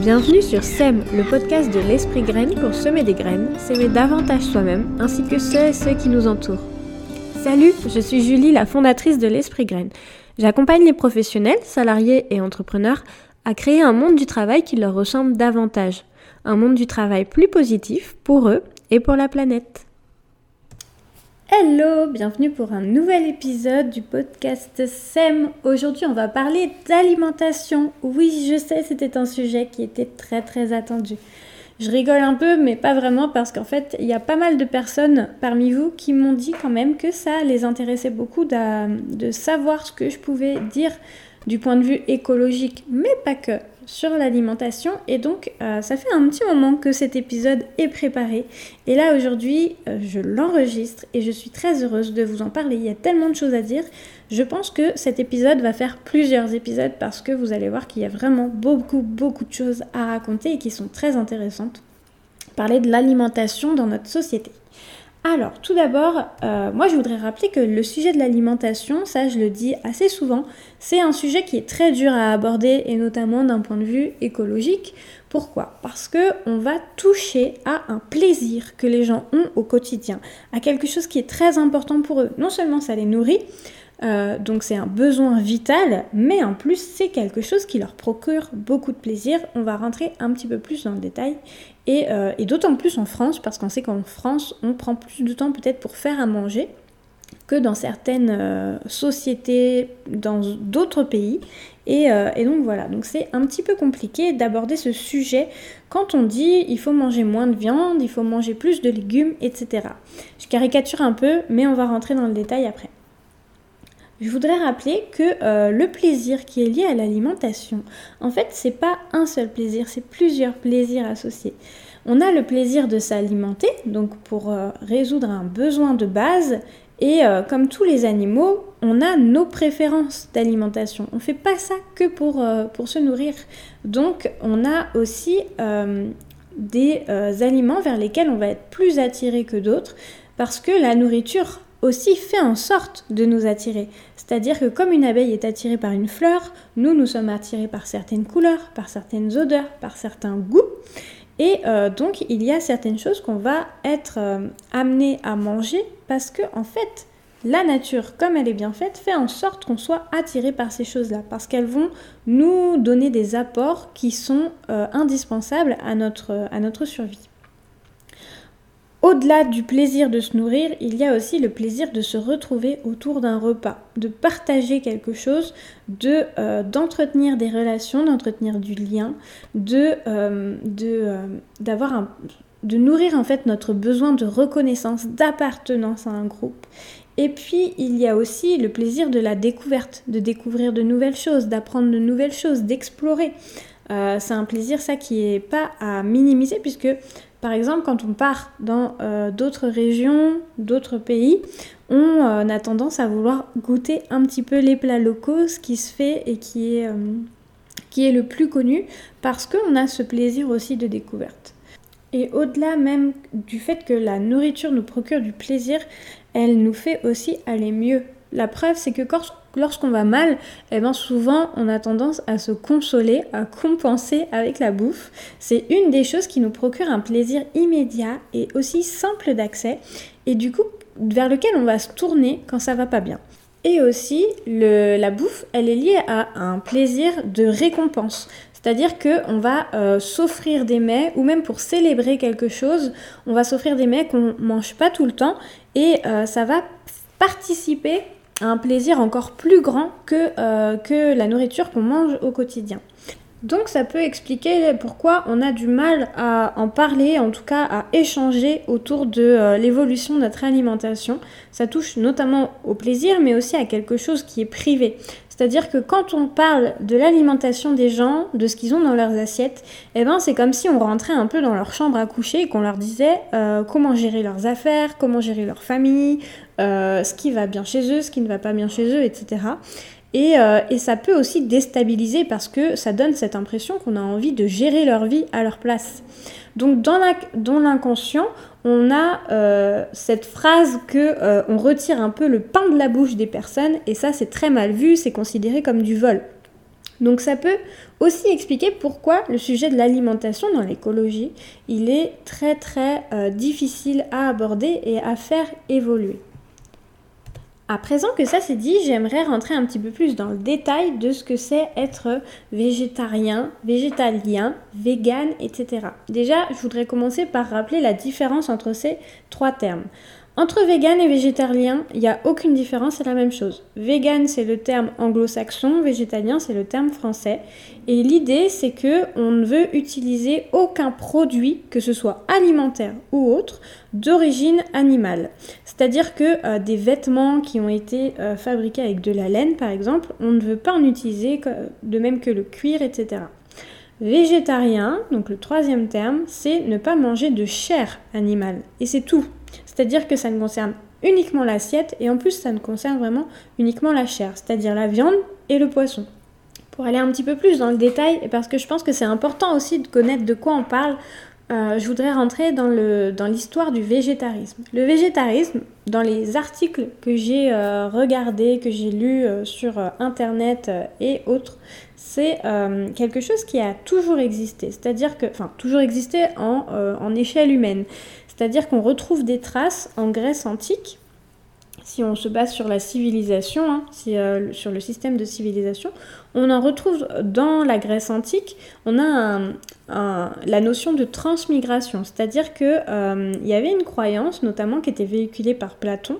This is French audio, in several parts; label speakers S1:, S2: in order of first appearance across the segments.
S1: Bienvenue sur SEM, le podcast de l'Esprit Graine pour semer des graines, s'aimer davantage soi-même, ainsi que ceux et ceux qui nous entourent. Salut, je suis Julie, la fondatrice de l'Esprit Graine. J'accompagne les professionnels, salariés et entrepreneurs à créer un monde du travail qui leur ressemble davantage. Un monde du travail plus positif pour eux et pour la planète. Hello, bienvenue pour un nouvel épisode du podcast SEM. Aujourd'hui, on va parler d'alimentation. Oui, je sais, c'était un sujet qui était très très attendu. Je rigole un peu, mais pas vraiment parce qu'en fait, il y a pas mal de personnes parmi vous qui m'ont dit quand même que ça les intéressait beaucoup de, de savoir ce que je pouvais dire du point de vue écologique, mais pas que sur l'alimentation. Et donc, euh, ça fait un petit moment que cet épisode est préparé. Et là, aujourd'hui, euh, je l'enregistre et je suis très heureuse de vous en parler. Il y a tellement de choses à dire. Je pense que cet épisode va faire plusieurs épisodes parce que vous allez voir qu'il y a vraiment beaucoup, beaucoup de choses à raconter et qui sont très intéressantes. Parler de l'alimentation dans notre société. Alors, tout d'abord, euh, moi je voudrais rappeler que le sujet de l'alimentation, ça je le dis assez souvent, c'est un sujet qui est très dur à aborder et notamment d'un point de vue écologique. Pourquoi? Parce que on va toucher à un plaisir que les gens ont au quotidien, à quelque chose qui est très important pour eux. Non seulement ça les nourrit, euh, donc c'est un besoin vital, mais en plus c'est quelque chose qui leur procure beaucoup de plaisir. On va rentrer un petit peu plus dans le détail. Et, euh, d'autant plus en France, parce qu'on sait qu'en France, on prend plus de temps peut-être pour faire à manger que dans certaines euh, sociétés, dans d'autres pays. Et, et, donc voilà, donc c'est un petit peu compliqué d'aborder ce sujet quand on dit il faut manger moins de viande, il faut manger plus de légumes, etc. Je caricature un peu, mais on va rentrer dans le détail après. Je voudrais rappeler que euh, le plaisir qui est lié à l'alimentation, en fait, c'est pas un seul plaisir, c'est plusieurs plaisirs associés. On a le plaisir de s'alimenter, donc pour euh, résoudre un besoin de base, et euh, comme tous les animaux, on a nos préférences d'alimentation. On ne fait pas ça que pour, pour se nourrir. Donc, on a aussi des aliments vers lesquels on va être plus attiré que d'autres, parce que la nourriture aussi fait en sorte de nous attirer. C'est-à-dire que comme une abeille est attirée par une fleur, nous, nous sommes attirés par certaines couleurs, par certaines odeurs, par certains goûts. Et euh, donc, il y a certaines choses qu'on va être euh, amené à manger parce que, en fait, la nature, comme elle est bien faite, fait en sorte qu'on soit attiré par ces choses-là, parce qu'elles vont nous donner des apports qui sont euh, indispensables à notre, à notre survie. Au-delà du plaisir de se nourrir, il y a aussi le plaisir de se retrouver autour d'un repas, de partager quelque chose, de euh, d'entretenir des relations, d'entretenir du lien, de euh, euh, de nourrir en fait notre besoin de reconnaissance, d'appartenance à un groupe. Et puis il y a aussi le plaisir de la découverte, de découvrir de nouvelles choses, d'apprendre de nouvelles choses, d'explorer. c'est un plaisir ça qui est pas à minimiser puisque par exemple, quand on part dans euh, d'autres régions, d'autres pays, on euh, a tendance à vouloir goûter un petit peu les plats locaux, ce qui se fait et qui est, euh, qui est le plus connu, parce qu'on a ce plaisir aussi de découverte. Et au-delà même du fait que la nourriture nous procure du plaisir, elle nous fait aussi aller mieux. La preuve, c'est que lorsqu'on va mal, eh ben souvent on a tendance à se consoler, à compenser avec la bouffe. C'est une des choses qui nous procure un plaisir immédiat et aussi simple d'accès et du coup vers lequel on va se tourner quand ça va pas bien. Et aussi, la bouffe, elle est liée à un plaisir de récompense. C'est-à-dire qu'on va euh, s'offrir des mets, ou même pour célébrer quelque chose, on va s'offrir des mets qu'on mange pas tout le temps, et euh, ça va participer un plaisir encore plus grand que, euh, que la nourriture qu'on mange au quotidien. Donc ça peut expliquer pourquoi on a du mal à en parler, en tout cas à échanger autour de euh, l'évolution de notre alimentation. Ça touche notamment au plaisir, mais aussi à quelque chose qui est privé. C'est-à-dire que quand on parle de l'alimentation des gens, de ce qu'ils ont dans leurs assiettes, eh ben c'est comme si on rentrait un peu dans leur chambre à coucher et qu'on leur disait euh, comment gérer leurs affaires, comment gérer leur famille, euh, ce qui va bien chez eux, ce qui ne va pas bien chez eux, etc. Euh, et, ça peut aussi déstabiliser parce que ça donne cette impression qu'on a envie de gérer leur vie à leur place. Donc dans l'inconscient, on a euh, cette phrase que on retire un peu le pain de la bouche des personnes et ça c'est très mal vu, c'est considéré comme du vol. Donc ça peut aussi expliquer pourquoi le sujet de l'alimentation dans l'écologie, il est très très euh, difficile à aborder et à faire évoluer. À présent que ça c'est dit, j'aimerais rentrer un petit peu plus dans le détail de ce que c'est être végétarien, végétalien, vegan, etc. Déjà, je voudrais commencer par rappeler la différence entre ces trois termes. Entre vegan et végétarien, il n'y a aucune différence, c'est la même chose. Vegan, c'est le terme anglo-saxon, végétalien, c'est le terme français. Et l'idée, c'est que on ne veut utiliser aucun produit, que ce soit alimentaire ou autre, d'origine animale. C'est-à-dire que euh, des vêtements qui ont été euh, fabriqués avec de la laine, par exemple, on ne veut pas en utiliser, de même que le cuir, etc. Végétarien, donc le troisième terme, c'est ne pas manger de chair animale. Et c'est tout. C'est-à-dire que ça ne concerne uniquement l'assiette et en plus ça ne concerne vraiment uniquement la chair, c'est-à-dire la viande et le poisson. Pour aller un petit peu plus dans le détail, et parce que je pense que c'est important aussi de connaître de quoi on parle, euh, je voudrais rentrer dans, l'histoire du végétarisme. Le végétarisme, dans les articles que j'ai euh, regardés, que j'ai lus euh, sur Internet et autres, c'est quelque chose qui a toujours existé. C'est-à-dire que, enfin, toujours existé en échelle humaine. C'est-à-dire qu'on retrouve des traces en Grèce antique, si on se base sur la civilisation, hein, euh, sur le système de civilisation, on en retrouve dans la Grèce antique, on a la notion de transmigration, c'est-à-dire qu'il euh, y avait une croyance, notamment qui était véhiculée par Platon,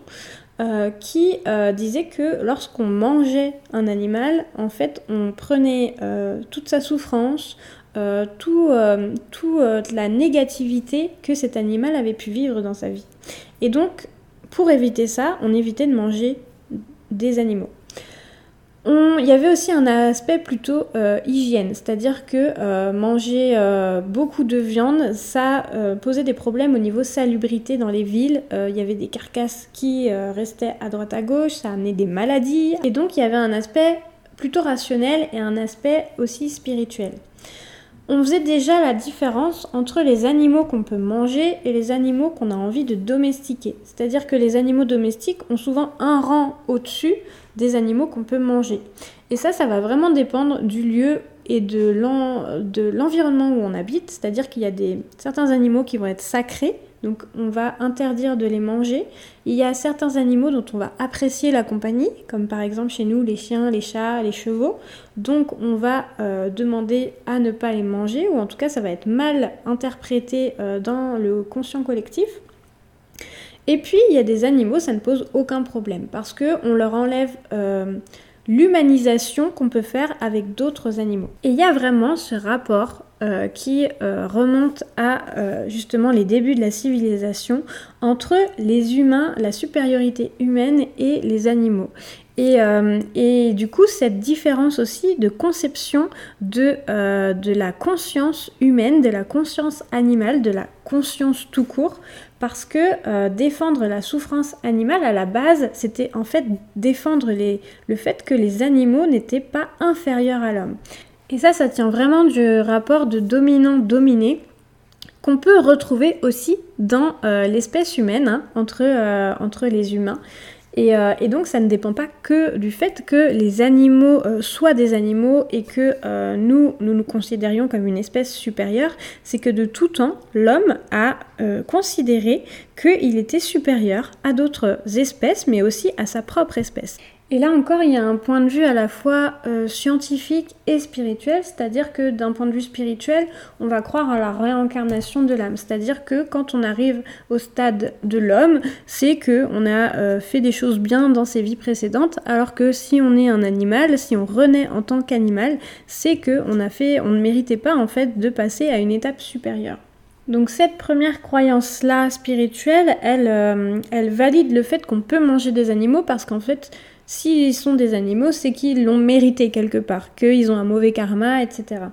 S1: euh, qui disait que lorsqu'on mangeait un animal, en fait, on prenait toute sa souffrance, euh, tout, euh, euh, la négativité que cet animal avait pu vivre dans sa vie. Et donc, pour éviter ça, on évitait de manger des animaux. Il y avait aussi un aspect plutôt hygiène, c'est-à-dire que manger beaucoup de viande, ça posait des problèmes au niveau salubrité dans les villes. Il y avait des carcasses qui restaient à droite à gauche, ça amenait des maladies. Et donc il y avait un aspect plutôt rationnel et un aspect aussi spirituel on faisait déjà la différence entre les animaux qu'on peut manger et les animaux qu'on a envie de domestiquer. C'est-à-dire que les animaux domestiques ont souvent un rang au-dessus des animaux qu'on peut manger. Et ça, ça va vraiment dépendre du lieu et de l'environnement où on habite. C'est-à-dire qu'il y a des, certains animaux qui vont être sacrés donc on va interdire de les manger. Il y a certains animaux dont on va apprécier la compagnie, comme par exemple chez nous les chiens, les chats, les chevaux. Donc on va euh, demander à ne pas les manger, ou en tout cas ça va être mal interprété euh, dans le conscient collectif. Et puis il y a des animaux, ça ne pose aucun problème, parce qu'on leur enlève... Euh, l'humanisation qu'on peut faire avec d'autres animaux. Et il y a vraiment ce rapport euh, qui euh, remonte à euh, justement les débuts de la civilisation entre les humains, la supériorité humaine et les animaux. Et, et, du coup, cette différence aussi de conception de, de la conscience humaine, de la conscience animale, de la conscience tout court, parce que défendre la souffrance animale, à la base, c'était en fait défendre le fait que les animaux n'étaient pas inférieurs à l'homme. Et ça, ça tient vraiment du rapport de dominant-dominé qu'on peut retrouver aussi dans euh, l'espèce humaine, hein, entre, euh, entre les humains. Euh, et, donc ça ne dépend pas que du fait que les animaux soient des animaux et que nous, nous nous considérions comme une espèce supérieure, c'est que de tout temps, l'homme a considéré qu'il était supérieur à d'autres espèces, mais aussi à sa propre espèce. Et là encore, il y a un point de vue à la fois euh, scientifique et spirituel, c'est-à-dire que d'un point de vue spirituel, on va croire à la réincarnation de l'âme, c'est-à-dire que quand on arrive au stade de l'homme, c'est que on a euh, fait des choses bien dans ses vies précédentes, alors que si on est un animal, si on renaît en tant qu'animal, c'est que on a fait, on ne méritait pas en fait de passer à une étape supérieure. Donc cette première croyance-là spirituelle, elle, euh, elle valide le fait qu'on peut manger des animaux parce qu'en fait, S'ils sont des animaux, c'est qu'ils l'ont mérité quelque part, qu'ils ont un mauvais karma, etc.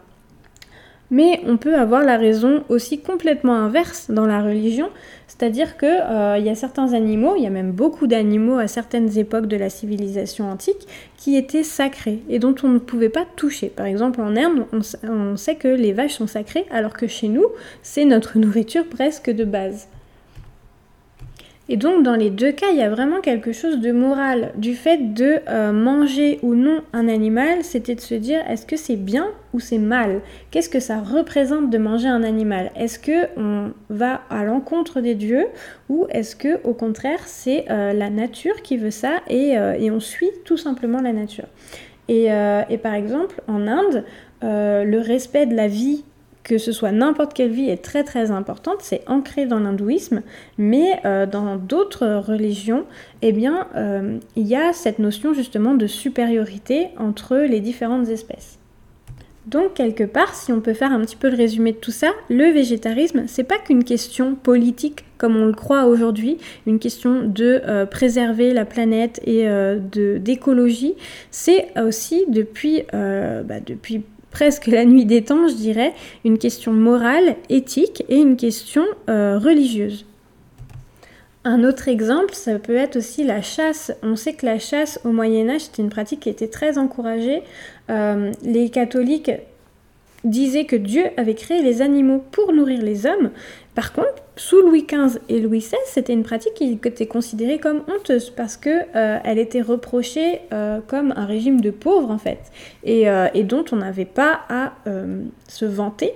S1: Mais on peut avoir la raison aussi complètement inverse dans la religion, c'est-à-dire qu'il euh, y a certains animaux, il y a même beaucoup d'animaux à certaines époques de la civilisation antique, qui étaient sacrés et dont on ne pouvait pas toucher. Par exemple, en Inde, on sait que les vaches sont sacrées, alors que chez nous, c'est notre nourriture presque de base. Et donc dans les deux cas, il y a vraiment quelque chose de moral. Du fait de euh, manger ou non un animal, c'était de se dire est-ce que c'est bien ou c'est mal? Qu'est-ce que ça représente de manger un animal? Est-ce que on va à l'encontre des dieux ou est-ce que au contraire c'est euh, la nature qui veut ça et, euh, et, on suit tout simplement la nature? Et par exemple en Inde, le respect de la vie que ce soit n'importe quelle vie est très très importante, c'est ancré dans l'hindouisme, mais euh, dans d'autres religions, eh bien, euh, il y a cette notion justement de supériorité entre les différentes espèces. Donc quelque part, si on peut faire un petit peu le résumé de tout ça, le végétarisme, c'est pas qu'une question politique comme on le croit aujourd'hui, une question de euh, préserver la planète et de d'écologie, c'est aussi depuis, bah, depuis presque la nuit des temps, je dirais, une question morale, éthique et une question euh, religieuse. Un autre exemple, ça peut être aussi la chasse. On sait que la chasse au Moyen Âge, c'était une pratique qui était très encouragée. Euh, les catholiques disait que Dieu avait créé les animaux pour nourrir les hommes. Par contre, sous Louis XV et Louis XVI, c'était une pratique qui était considérée comme honteuse parce que euh, elle était reprochée euh, comme un régime de pauvres en fait et, euh, dont on n'avait pas à se vanter.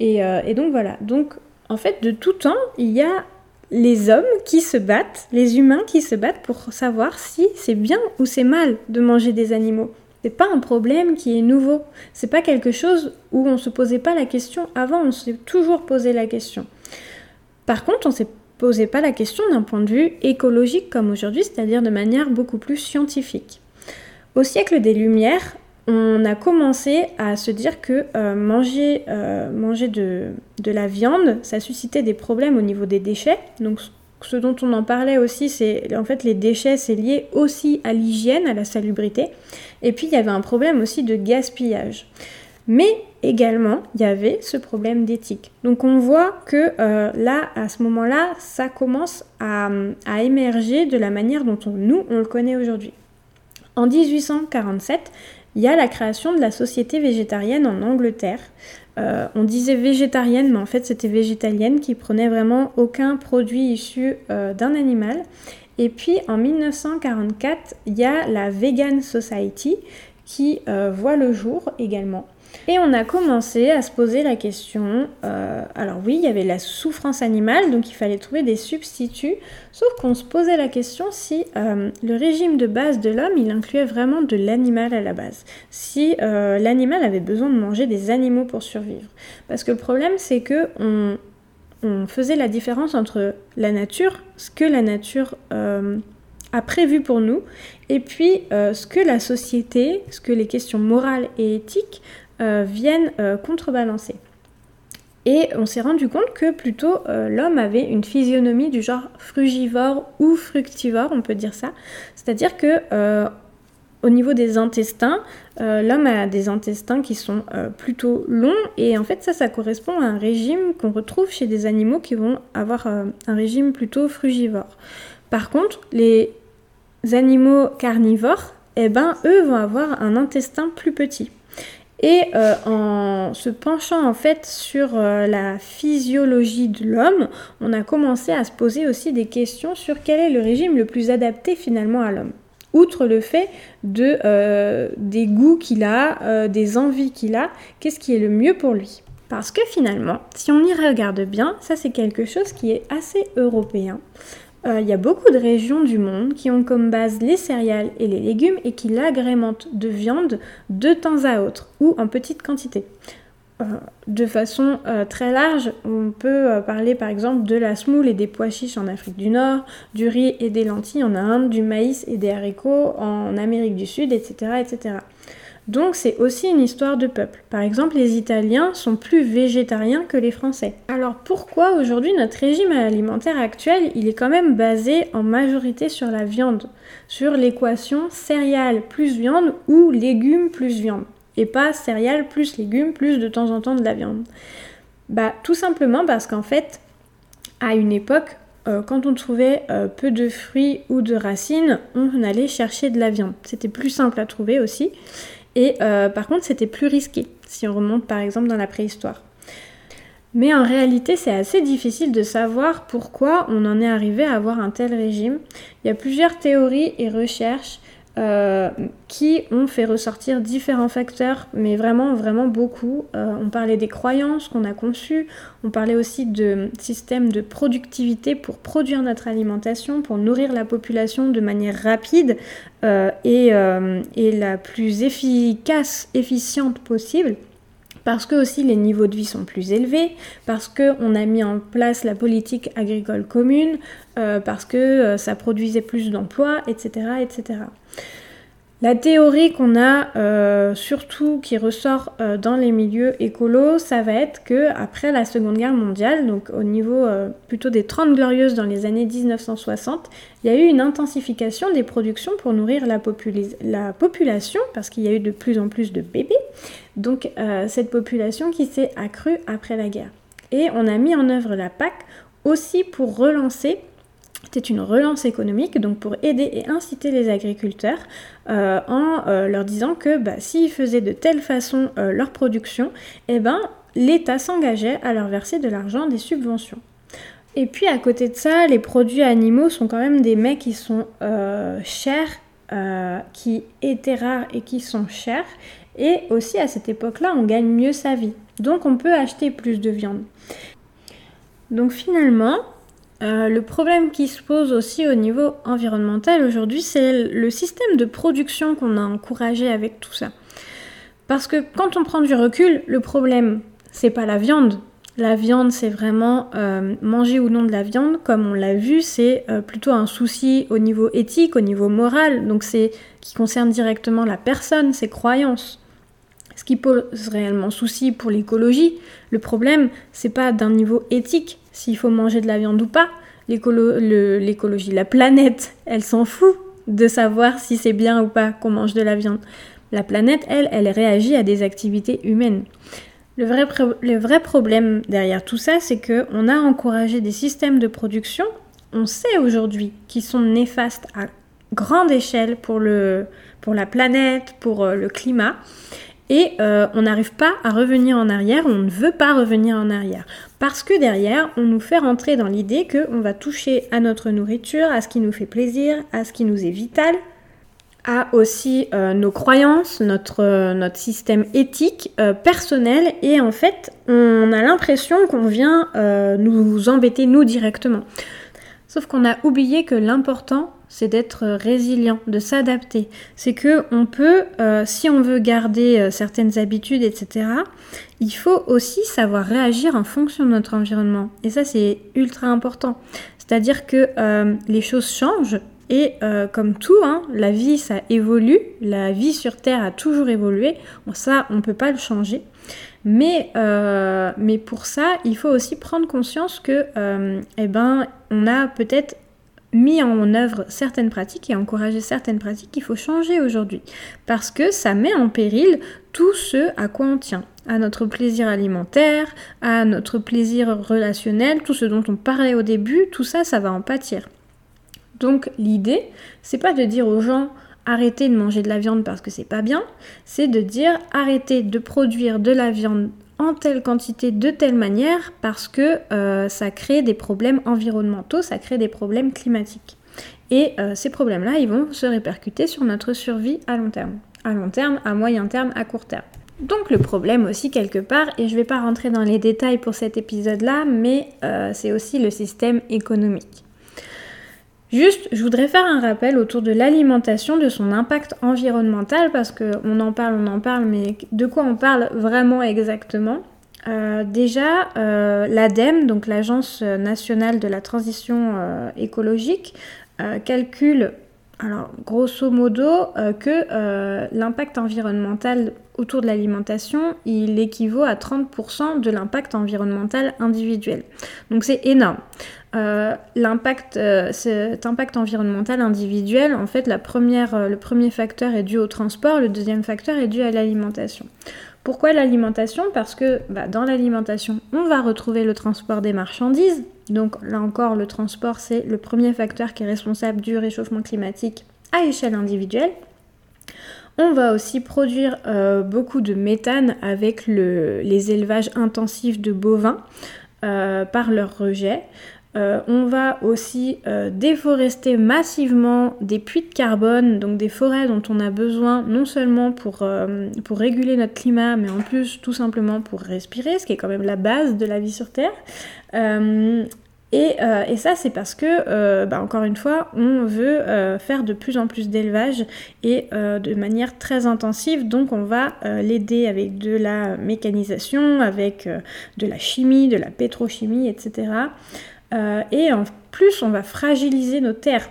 S1: Et, et, donc voilà. Donc en fait, de tout temps, il y a les hommes qui se battent, les humains qui se battent pour savoir si c'est bien ou c'est mal de manger des animaux. C'est pas un problème qui est nouveau. C'est pas quelque chose où on se posait pas la question avant, on s'est toujours posé la question. Par contre, on s'est posé pas la question d'un point de vue écologique comme aujourd'hui, c'est-à-dire de manière beaucoup plus scientifique. Au siècle des Lumières, on a commencé à se dire que euh, manger, euh, de, la viande, ça suscitait des problèmes au niveau des déchets. Donc ce dont on en parlait aussi, c'est en fait les déchets, c'est lié aussi à l'hygiène, à la salubrité. Et puis il y avait un problème aussi de gaspillage. Mais également, il y avait ce problème d'éthique. Donc on voit que euh, là, à ce moment-là, ça commence à, à, émerger de la manière dont on, nous, on le connaît aujourd'hui. En 1847, il y a la création de la Société végétarienne en Angleterre. Euh, on disait végétarienne, mais en fait c'était végétalienne qui prenait vraiment aucun produit issu euh, d'un animal. Et puis en 1944, il y a la Vegan Society qui voit le jour également. Et on a commencé à se poser la question, euh, alors oui, il y avait la souffrance animale, donc il fallait trouver des substituts, sauf qu'on se posait la question si euh, le régime de base de l'homme, il incluait vraiment de l'animal à la base, si euh, l'animal avait besoin de manger des animaux pour survivre. Parce que le problème, c'est que on, faisait la différence entre la nature, ce que la nature a prévu pour nous, et puis ce que la société, ce que les questions morales et éthiques viennent euh, contrebalancer. Et on s'est rendu compte que plutôt euh, l'homme avait une physionomie du genre frugivore ou fructivore, on peut dire ça. C'est-à-dire que au niveau des intestins, l'homme a des intestins qui sont plutôt longs et en fait ça, ça correspond à un régime qu'on retrouve chez des animaux qui vont avoir un régime plutôt frugivore. Par contre, les animaux carnivores, eh ben, eux vont avoir un intestin plus petit. Et euh, en se penchant en fait sur euh, la physiologie de l'homme, on a commencé à se poser aussi des questions sur quel est le régime le plus adapté finalement à l'homme. Outre le fait euh, des goûts qu'il a, des envies qu'il a, qu'est-ce qui est le mieux pour lui? Parce que finalement, si on y regarde bien, ça c'est quelque chose qui est assez européen. Euh, il y a beaucoup de régions du monde qui ont comme base les céréales et les légumes et qui l'agrémentent de viande de temps à autre ou en petite quantité. Euh, de façon euh, très large, on peut parler par exemple de la semoule et des pois chiches en Afrique du Nord, du riz et des lentilles en Inde, du maïs et des haricots en Amérique du Sud, etc. etc. Donc c'est aussi une histoire de peuple. Par exemple, les Italiens sont plus végétariens que les Français. Alors pourquoi aujourd'hui notre régime alimentaire actuel, il est quand même basé en majorité sur la viande, sur l'équation céréales plus viande ou légumes plus viande, et pas céréales plus légumes plus de temps en temps de la viande Bah tout simplement parce qu'en fait, à une époque, euh, quand on trouvait euh, peu de fruits ou de racines, on allait chercher de la viande. C'était plus simple à trouver aussi. Et euh, par contre, c'était plus risqué si on remonte par exemple dans la préhistoire. Mais en réalité, c'est assez difficile de savoir pourquoi on en est arrivé à avoir un tel régime. Il y a plusieurs théories et recherches euh, qui ont fait ressortir différents facteurs, mais vraiment, vraiment beaucoup. Euh, on parlait des croyances qu'on a conçues, on parlait aussi de systèmes de productivité pour produire notre alimentation, pour nourrir la population de manière rapide euh, et, et la plus efficace, efficiente possible parce que aussi les niveaux de vie sont plus élevés, parce qu'on a mis en place la politique agricole commune, euh, parce que euh, ça produisait plus d'emplois, etc., etc. La théorie qu'on a euh, surtout qui ressort euh, dans les milieux écolos, ça va être que après la Seconde Guerre mondiale, donc au niveau euh, plutôt des 30 glorieuses dans les années 1960, il y a eu une intensification des productions pour nourrir la, la population parce qu'il y a eu de plus en plus de bébés. Donc cette population qui s'est accrue après la guerre. Et on a mis en œuvre la PAC aussi pour relancer c'était une relance économique, donc pour aider et inciter les agriculteurs euh, en euh, leur disant que bah, s'ils faisaient de telle façon euh, leur production, eh ben, l'État s'engageait à leur verser de l'argent, des subventions. Et puis à côté de ça, les produits animaux sont quand même des mecs qui sont chers, qui étaient rares et qui sont chers. Et aussi à cette époque-là, on gagne mieux sa vie. Donc on peut acheter plus de viande. Donc finalement, euh, le problème qui se pose aussi au niveau environnemental aujourd'hui, c'est le système de production qu'on a encouragé avec tout ça. Parce que quand on prend du recul, le problème, c'est pas la viande. La viande, c'est vraiment euh, manger ou non de la viande, comme on l'a vu, c'est euh, plutôt un souci au niveau éthique, au niveau moral, donc c'est qui concerne directement la personne, ses croyances. Ce qui pose réellement souci pour l'écologie, le problème, c'est pas d'un niveau éthique, s'il faut manger de la viande ou pas. L'écologie, la planète, elle s'en fout de savoir si c'est bien ou pas qu'on mange de la viande. La planète, elle, elle réagit à des activités humaines. Le vrai, problème derrière tout ça, c'est qu'on a encouragé des systèmes de production, on sait aujourd'hui, qui sont néfastes à grande échelle pour, le, pour la planète, pour euh, le climat. Et euh, on n'arrive pas à revenir en arrière, on ne veut pas revenir en arrière. Parce que derrière, on nous fait rentrer dans l'idée qu'on va toucher à notre nourriture, à ce qui nous fait plaisir, à ce qui nous est vital, à aussi euh, nos croyances, notre, euh, notre système éthique personnel. Et en fait, on a l'impression qu'on vient nous embêter nous directement. Sauf qu'on a oublié que l'important, c'est d'être résilient, de s'adapter. C'est que on peut, euh, si on veut garder euh, certaines habitudes, etc., il faut aussi savoir réagir en fonction de notre environnement. Et ça, c'est ultra important. C'est-à-dire que euh, les choses changent. Et comme tout, hein, la vie, ça évolue. La vie sur Terre a toujours évolué. Ça, on ne peut pas le changer. Mais, mais pour ça, il faut aussi prendre conscience que, eh ben, on a peut-être mis en œuvre certaines pratiques et encouragé certaines pratiques qu'il faut changer aujourd'hui. Parce que ça met en péril tout ce à quoi on tient. À notre plaisir alimentaire, à notre plaisir relationnel, tout ce dont on parlait au début, tout ça, ça va en pâtir. Donc l'idée, c'est pas de dire aux gens arrêtez de manger de la viande parce que c'est pas bien, c'est de dire arrêtez de produire de la viande en telle quantité de telle manière parce que euh, ça crée des problèmes environnementaux, ça crée des problèmes climatiques. Et euh, ces problèmes-là, ils vont se répercuter sur notre survie à long terme. À long terme, à moyen terme, à court terme. Donc le problème aussi quelque part, et je ne vais pas rentrer dans les détails pour cet épisode-là, mais euh, c'est aussi le système économique. Juste, je voudrais faire un rappel autour de l'alimentation, de son impact environnemental, parce qu'on en parle, on en parle, mais de quoi on parle vraiment exactement? Euh, déjà, euh, l'ADEME, donc l'Agence nationale de la transition euh, écologique, calcule, alors grosso modo, que l'impact environnemental autour de l'alimentation, il équivaut à 30% de l'impact environnemental individuel. Donc c'est énorme. Euh, l'impact, euh, cet impact environnemental individuel, en fait, la première, euh, le premier facteur est dû au transport, le deuxième facteur est dû à l'alimentation. Pourquoi l'alimentation? Parce que bah, dans l'alimentation, on va retrouver le transport des marchandises. Donc là encore, le transport, c'est le premier facteur qui est responsable du réchauffement climatique à échelle individuelle. On va aussi produire beaucoup de méthane avec les élevages intensifs de bovins par leur rejet. Euh, on va aussi euh, déforester massivement des puits de carbone, donc des forêts dont on a besoin non seulement pour, euh, pour réguler notre climat, mais en plus tout simplement pour respirer, ce qui est quand même la base de la vie sur Terre. Et, ça, c'est parce que, bah, encore une fois, on veut faire de plus en plus d'élevage et de manière très intensive. Donc, on va l'aider avec de la mécanisation, avec de la chimie, de la pétrochimie, etc. Euh, et en plus, on va fragiliser nos terres.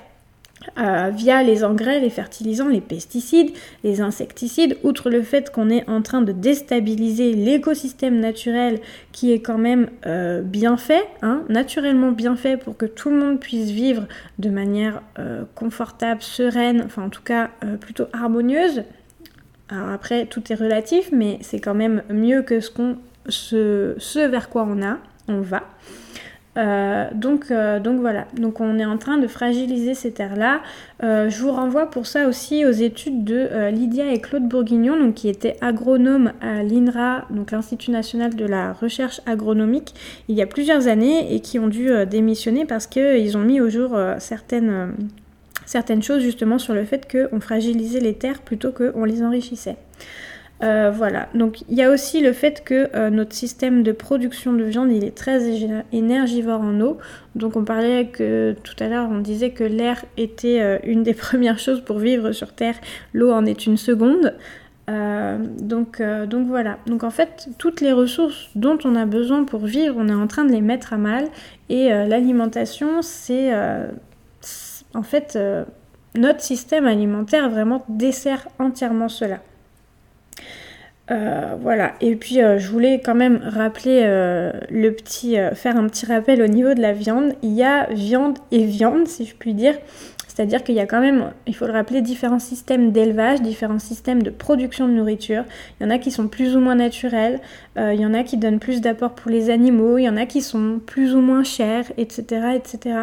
S1: Euh, via les engrais, les fertilisants, les pesticides, les insecticides, outre le fait qu'on est en train de déstabiliser l'écosystème naturel qui est quand même euh, bien fait, hein, naturellement bien fait pour que tout le monde puisse vivre de manière confortable, sereine, enfin en tout cas plutôt harmonieuse. Alors après, tout est relatif, mais c'est quand même mieux que ce, ce vers quoi on a, on va. Euh, donc, euh, donc voilà, on est en train de fragiliser ces terres-là. Euh, je vous renvoie pour ça aussi aux études de Lydia et Claude Bourguignon, qui étaient agronomes à l'INRA, donc l'Institut national de la recherche agronomique, il y a plusieurs années et qui ont dû démissionner parce qu'ils ont mis au jour certaines, certaines choses justement sur le fait qu'on fragilisait les terres plutôt qu'on les enrichissait. Euh, voilà, donc il y a aussi le fait que euh, notre système de production de viande il est très énergivore en eau. Donc on parlait que tout à l'heure on disait que l'air était euh, une des premières choses pour vivre sur Terre, l'eau en est une seconde. donc, donc voilà, donc en fait toutes les ressources dont on a besoin pour vivre, on est en train de les mettre à mal et l'alimentation c'est en fait notre système alimentaire vraiment dessert entièrement cela. Euh, voilà, et puis euh, je voulais quand même rappeler euh, le petit, faire un petit rappel au niveau de la viande. Il y a viande et viande, si je puis dire. C'est-à-dire qu'il y a quand même, il faut le rappeler, différents systèmes d'élevage, différents systèmes de production de nourriture. Il y en a qui sont plus ou moins naturels, il y en a qui donnent plus d'apports pour les animaux, il y en a qui sont plus ou moins chers, etc. etc.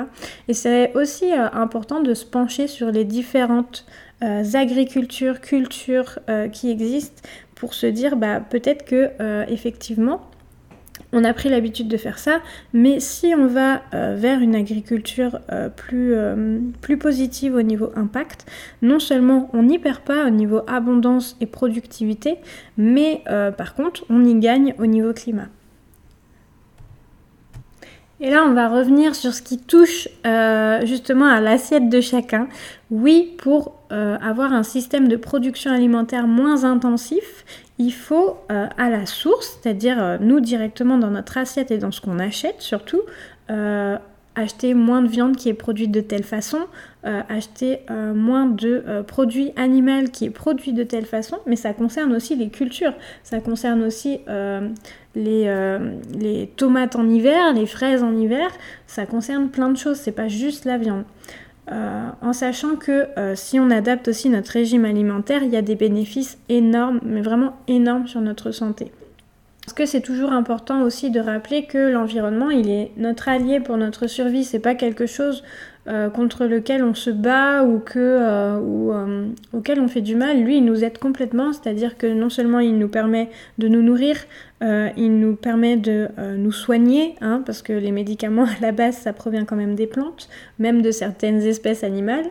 S1: Et c'est aussi important de se pencher sur les différentes agricultures, cultures qui existent pour se dire bah peut-être que euh, effectivement on a pris l'habitude de faire ça, mais si on va euh, vers une agriculture euh, plus, plus positive au niveau impact, non seulement on n'y perd pas au niveau abondance et productivité, mais par contre on y gagne au niveau climat. Et là, on va revenir sur ce qui touche justement à l'assiette de chacun. Oui, pour avoir un système de production alimentaire moins intensif, il faut euh, à la source, c'est-à-dire euh, nous directement dans notre assiette et dans ce qu'on achète surtout, euh, acheter moins de viande qui est produite de telle façon, acheter moins de produits animaux qui est produit de telle façon, mais ça concerne aussi les cultures, ça concerne aussi les, les tomates en hiver, les fraises en hiver, ça concerne plein de choses, c'est pas juste la viande. Euh, en sachant que euh, si on adapte aussi notre régime alimentaire, il y a des bénéfices énormes, mais vraiment énormes sur notre santé. Parce que c'est toujours important aussi de rappeler que l'environnement, il est notre allié pour notre survie, c'est pas quelque chose euh, contre lequel on se bat ou, que, euh, ou euh, auquel on fait du mal, lui, il nous aide complètement. C'est-à-dire que non seulement il nous permet de nous nourrir, il nous permet de nous soigner, hein, parce que les médicaments à la base, ça provient quand même des plantes, même de certaines espèces animales.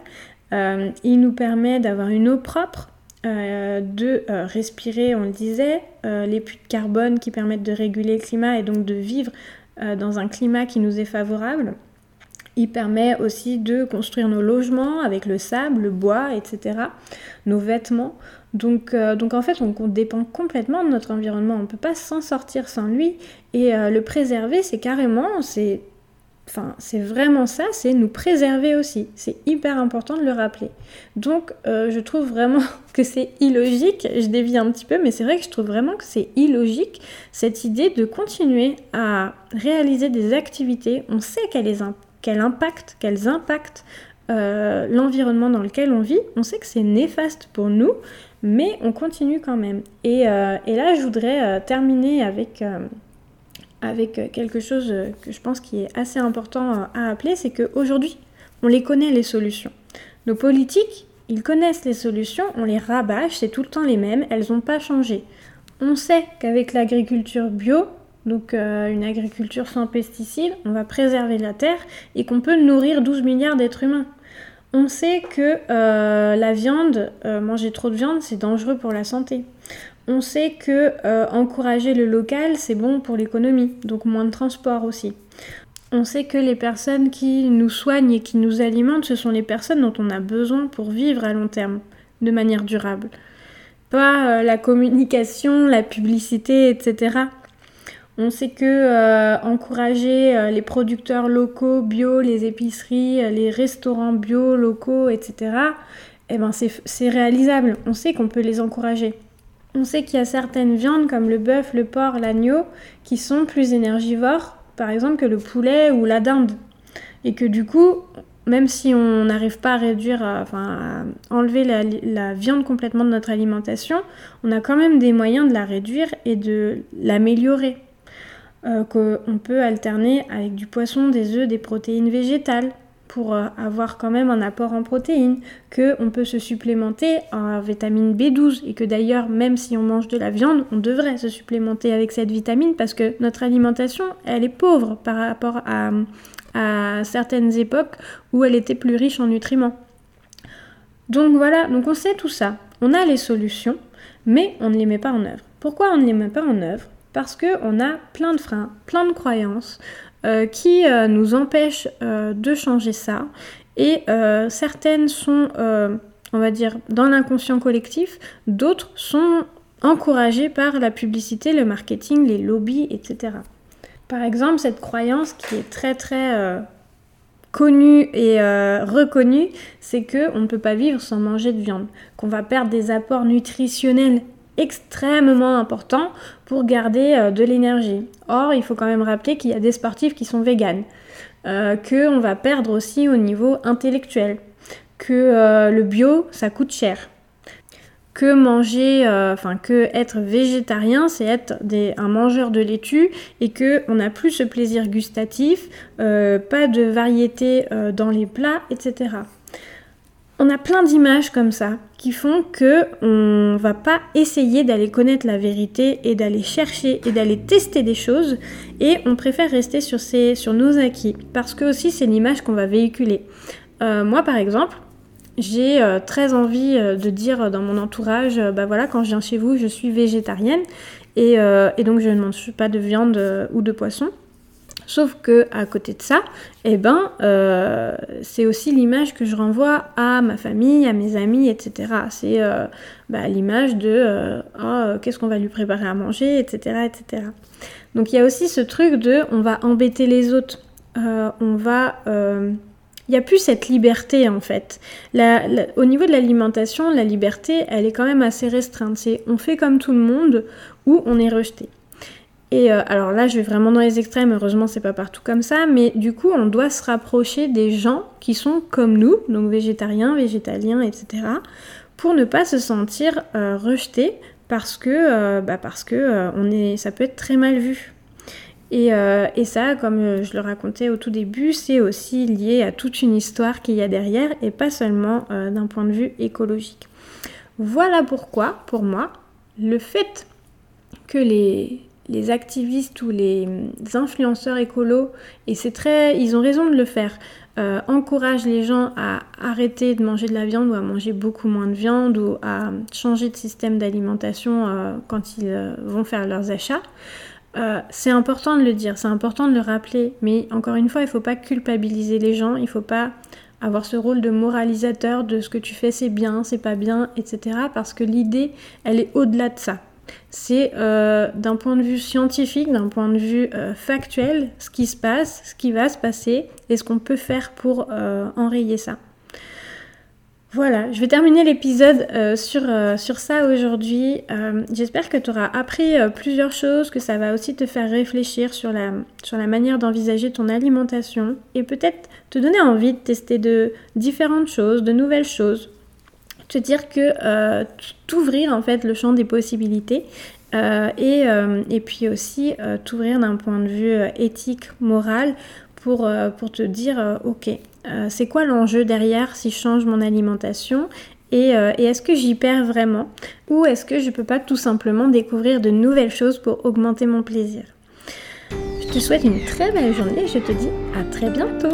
S1: il nous permet d'avoir une eau propre, de respirer, on le disait, les puits de carbone qui permettent de réguler le climat et donc de vivre dans un climat qui nous est favorable. Il permet aussi de construire nos logements avec le sable, le bois, etc. Nos vêtements. Donc, euh, donc en fait, on, dépend complètement de notre environnement. On ne peut pas s'en sortir sans lui. Et euh, le préserver, c'est carrément, c'est Enfin, c'est vraiment ça, c'est nous préserver aussi. C'est hyper important de le rappeler. Donc, euh, je trouve vraiment que c'est illogique. Je dévie un petit peu, mais c'est vrai que je trouve vraiment que c'est illogique cette idée de continuer à réaliser des activités. On sait qu'elles les, quel impact, quels impactent euh, l'environnement dans lequel on vit. On sait que c'est néfaste pour nous, mais on continue quand même. Et, euh, là, je voudrais euh, terminer avec, avec quelque chose que je pense qui est assez important à appeler, c'est qu'aujourd'hui, on les connaît les solutions. Nos politiques, Ils connaissent les solutions, on les rabâche, c'est tout le temps les mêmes, elles n'ont pas changé. On sait qu'avec l'agriculture bio, donc euh, une agriculture sans pesticides, on va préserver la terre et qu'on peut nourrir 12 milliards d'êtres humains. On sait que euh, la viande, euh, manger trop de viande, c'est dangereux pour la santé. On sait que encourager le local, c'est bon pour l'économie, donc moins de transport aussi. On sait que les personnes qui nous soignent et qui nous alimentent, ce sont les personnes dont on a besoin pour vivre à long terme, de manière durable. Pas la communication, la publicité, etc. On sait que euh, encourager euh, les producteurs locaux, bio, les épiceries, euh, les restaurants bio, locaux, etc., eh ben c'est réalisable. On sait qu'on peut les encourager. On sait qu'il y a certaines viandes comme le bœuf, le porc, l'agneau qui sont plus énergivores, par exemple, que le poulet ou la dinde. Et que du coup, même si on n'arrive pas à réduire, enfin, à enlever la, la, viande complètement de notre alimentation, on a quand même des moyens de la réduire et de l'améliorer. Euh, qu'on peut alterner avec du poisson, des œufs, des protéines végétales pour euh, avoir quand même un apport en protéines, qu'on peut se supplémenter en vitamine B12 et que d'ailleurs même si on mange de la viande, on devrait se supplémenter avec cette vitamine parce que notre alimentation, elle est pauvre par rapport à, à certaines époques où elle était plus riche en nutriments. Donc voilà, donc on sait tout ça, on a les solutions, mais on ne les met pas en œuvre. Pourquoi on ne les met pas en œuvre? Parce qu'on a plein de freins, plein de croyances euh, qui euh, nous empêchent euh, de changer ça. Et certaines sont, on va dire, dans l'inconscient collectif, d'autres sont encouragées par la publicité, le marketing, les lobbies, etc. Par exemple, cette croyance qui est très très connue et reconnue, c'est qu'on ne peut pas vivre sans manger de viande, qu'on va perdre des apports nutritionnels extrêmement important pour garder euh, de l'énergie. Or, il faut quand même rappeler qu'il y a des sportifs qui sont véganes, euh, qu'on va perdre aussi au niveau intellectuel, que euh, le bio, ça coûte cher, que manger, enfin que être végétarien, c'est être un mangeur de laitue et que on n'a plus ce plaisir gustatif, pas de variété dans les plats, etc. On a plein d'images comme ça qui font que on va pas essayer d'aller connaître la vérité et d'aller chercher et d'aller tester des choses et on préfère rester sur, nos acquis parce que aussi c'est l'image qu'on va véhiculer. Euh, moi par exemple, j'ai euh, très envie euh, de dire dans mon entourage, bah voilà, quand je viens chez vous, je suis végétarienne et, et donc je ne mange pas de viande ou de poisson. Sauf que à côté de ça, eh ben, euh, c'est aussi l'image que je renvoie à ma famille, à mes amis, etc. C'est euh, bah, l'image de euh, oh, qu'est-ce qu'on va lui préparer à manger, etc., etc. Donc il y a aussi ce truc de on va embêter les autres, on va il n'y a plus cette liberté en fait. au niveau de l'alimentation, la liberté, elle est quand même assez restreinte. C'est on fait comme tout le monde ou on est rejeté. Et euh, alors là, je vais vraiment dans les extrêmes, heureusement, c'est pas partout comme ça, mais du coup, on doit se rapprocher des gens qui sont comme nous, donc végétariens, végétaliens, etc., pour ne pas se sentir euh, rejeté parce que, euh, bah parce que on est, ça peut être très mal vu. Et ça, comme je le racontais au tout début, c'est aussi lié à toute une histoire qu'il y a derrière et pas seulement d'un point de vue écologique. Voilà pourquoi, pour moi, le fait que les, les activistes ou les influenceurs écolos, et c'est très, ils ont raison de le faire, euh, encouragent les gens à arrêter de manger de la viande ou à manger beaucoup moins de viande ou à changer de système d'alimentation euh, quand ils euh, vont faire leurs achats. c'est important de le dire, c'est important de le rappeler, mais encore une fois, il ne faut pas culpabiliser les gens, il ne faut pas avoir ce rôle de moralisateur de ce que tu fais c'est bien, c'est pas bien, etc. Parce que l'idée, elle est au-delà de ça c'est euh, d'un point de vue scientifique, d'un point de vue euh, factuel, ce qui se passe, ce qui va se passer et ce qu'on peut faire pour euh, enrayer ça. Voilà, je vais terminer l'épisode sur, ça aujourd'hui. J'espère que tu auras appris plusieurs choses, que ça va aussi te faire réfléchir sur la, sur la manière d'envisager ton alimentation et peut-être te donner envie de tester de différentes choses, de nouvelles choses te dire que euh, t'ouvrir en fait le champ des possibilités euh, et, euh, et, puis aussi t'ouvrir d'un point de vue éthique, moral pour, pour te dire ok, c'est quoi l'enjeu derrière si je change mon alimentation et, et est-ce que j'y perds vraiment ou est-ce que je peux pas tout simplement découvrir de nouvelles choses pour augmenter mon plaisir? Je te souhaite une très belle journée je te dis à très bientôt